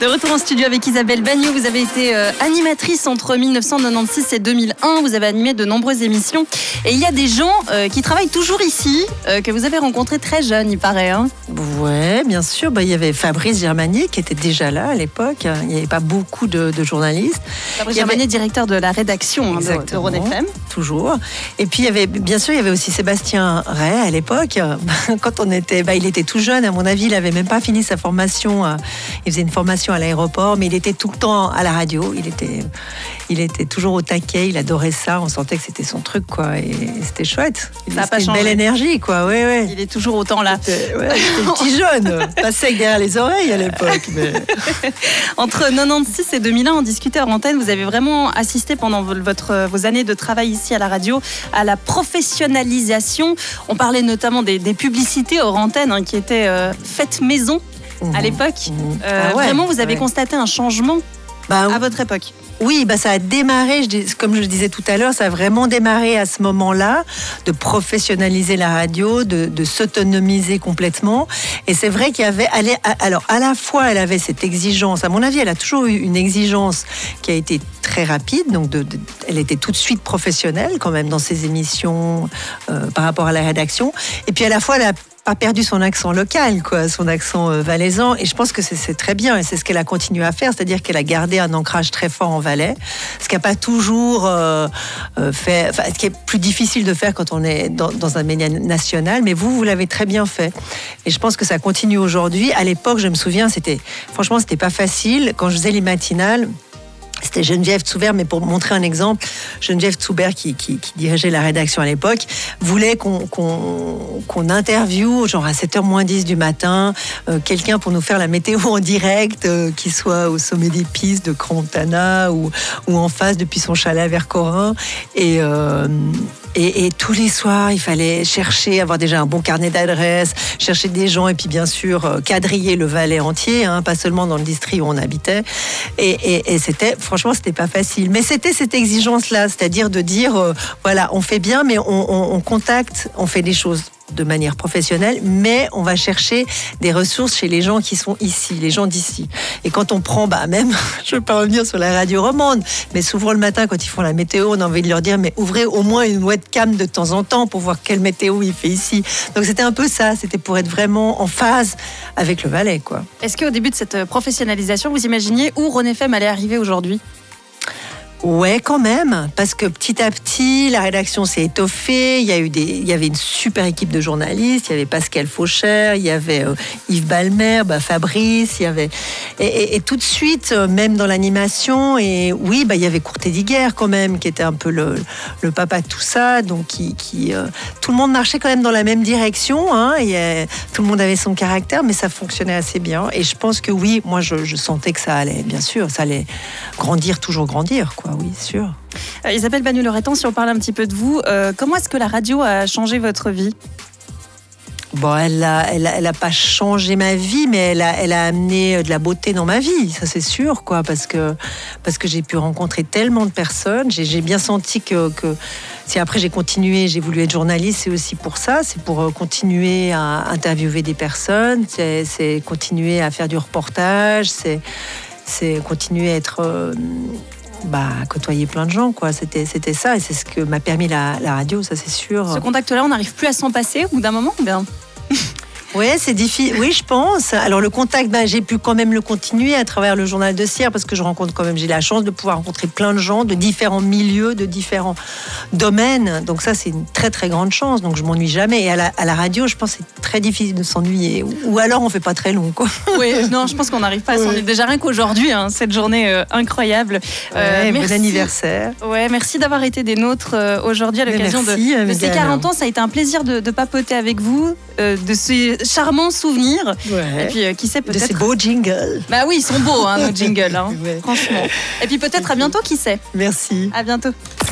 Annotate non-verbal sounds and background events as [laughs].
De retour en studio avec Isabelle Bagnot, vous avez été euh, animatrice entre 1996 et 2001. Vous avez animé de nombreuses émissions. Et il y a des gens euh, qui travaillent toujours ici, euh, que vous avez rencontrés très jeunes, il paraît. Hein. Ouais, bien sûr. Bah, il y avait Fabrice Germanier qui était déjà là à l'époque. Il n'y avait pas beaucoup de, journalistes. Fabrice Germanier, directeur de la rédaction hein, de, de FM. Toujours. Et puis, il y avait, bien sûr, il y avait aussi Sébastien Ray à l'époque. [laughs] Quand on était, bah, il était tout jeune, à mon avis, il n'avait même pas fini sa formation. Il faisait une formation à l'aéroport, mais il était tout le temps à la radio. Il était, il était toujours au taquet. Il adorait ça. On sentait que c'était son truc, quoi. Et c'était chouette. Il a une belle énergie, quoi. Ouais, ouais. Il est toujours autant là. C'était petit [laughs] jeune, pas sec derrière les oreilles à l'époque. [laughs] Entre 96 et 2001, on discutait en antenne. Vous avez vraiment assisté pendant votre, vos années de travail ici à la radio à la professionnalisation. On parlait notamment des, publicités hors antenne hein, qui étaient euh, faites maison à mhm. l'époque. Mhm. Euh, ah vraiment, vous avez constaté un changement bah, à votre époque oui, bah ça a démarré, comme je le disais tout à l'heure, ça a vraiment démarré à ce moment-là, de professionnaliser la radio, de, s'autonomiser complètement. Et c'est vrai qu'il y avait, alors à la fois, elle avait cette exigence, à mon avis, elle a toujours eu une exigence qui a été très rapide, donc elle était tout de suite professionnelle quand même dans ses émissions euh, par rapport à la rédaction. Et puis à la fois, elle a perdu son accent local, quoi, son accent euh, valaisan. Et je pense que c'est très bien. Et c'est ce qu'elle a continué à faire, c'est-à-dire qu'elle a gardé un ancrage très fort en Valais, ce qui n'a pas toujours euh, euh, fait, ce qui est plus difficile de faire quand on est dans, dans un média national. Mais vous, vous l'avez très bien fait. Et je pense que ça continue aujourd'hui. À l'époque, je me souviens, c'était, franchement, c'était pas facile. Quand je faisais les matinales, c'était Geneviève Tsoubert, mais pour montrer un exemple, Geneviève Tsoubert, qui, dirigeait la rédaction à l'époque, voulait qu'on qu'on interviewe, genre à 7h moins 10 du matin, euh, quelqu'un pour nous faire la météo en direct, euh, qui soit au sommet des pistes de Crontana ou, en face depuis son chalet vers Corin. Et, tous les soirs, il fallait chercher, avoir déjà un bon carnet d'adresses, chercher des gens et puis bien sûr euh, quadriller le Valais entier, hein, pas seulement dans le district où on habitait. Et, c'était, franchement, c'était pas facile. Mais c'était cette exigence-là, c'est-à-dire de dire, euh, voilà, on fait bien, mais on contacte, on fait des choses de manière professionnelle, mais on va chercher des ressources chez les gens qui sont ici, les gens d'ici. Et quand on prend, bah même, [laughs] je ne veux pas revenir sur la radio romande, mais souvent le matin quand ils font la météo, on a envie de leur dire, mais ouvrez au moins une webcam de temps en temps pour voir quelle météo il fait ici. Donc c'était un peu ça, c'était pour être vraiment en phase avec le Valais. quoi. Est-ce qu'au début de cette professionnalisation, vous imaginiez où René Femme allait arriver aujourd'hui? Ouais, quand même, parce que petit à petit, la rédaction s'est étoffée. Il y a eu des, il y avait une super équipe de journalistes. Il y avait Pascal Faucher, il y avait euh, Yves Balmer, bah, Fabrice, il y avait et, tout de suite, euh, même dans l'animation. Et oui, bah il y avait Courté Diguerre quand même, qui était un peu le, papa de tout ça. Donc qui euh, tout le monde marchait quand même dans la même direction. Hein, et, tout le monde avait son caractère, mais ça fonctionnait assez bien. Et je pense que oui, moi je, je sentais que ça allait, bien sûr, ça allait grandir, toujours grandir, quoi oui, sûr. Euh, Isabelle Banu-Loretan, si on parle un petit peu de vous, euh, comment est-ce que la radio a changé votre vie? Bon, elle n'a elle, elle a pas changé ma vie, mais elle a, elle a amené euh, de la beauté dans ma vie, ça c'est sûr, quoi, parce que, parce que j'ai pu rencontrer tellement de personnes. J'ai bien senti que, que si après j'ai continué, j'ai voulu être journaliste, c'est aussi pour ça, c'est pour continuer à interviewer des personnes, c'est continuer à faire du reportage, c'est c'est continuer à être bah, côtoyer plein de gens, quoi. C'était, c'était ça, et c'est ce que m'a permis la, la radio, ça c'est sûr. Ce contact-là, on n'arrive plus à s'en passer au bout d'un moment bien? [laughs] Oui, c'est difficile. Oui, je pense. Alors le contact, ben, j'ai pu quand même le continuer à travers le journal de Sierre parce que je rencontre quand même, j'ai la chance de pouvoir rencontrer plein de gens de différents milieux, de différents domaines. Donc ça, c'est une très très grande chance. Donc je m'ennuie jamais. Et à la, radio, je pense que c'est très difficile de s'ennuyer. Ou, alors on fait pas très long, quoi. [laughs] Oui, non, je pense qu'on n'arrive pas à s'ennuyer. Déjà rien qu'aujourd'hui, hein, cette journée euh, incroyable. Euh, bon anniversaire. Ouais, merci d'avoir été des nôtres euh, aujourd'hui à l'occasion de, de, ces 40 ans. Ça a été un plaisir de, de papoter avec vous, de ces charmants souvenirs. Et puis, euh, qui sait, peut-être. De ces beaux jingles. Bah oui, ils sont beaux, hein, nos [laughs] jingles, hein, franchement. Et puis, peut-être à bientôt, qui sait. Merci. À bientôt.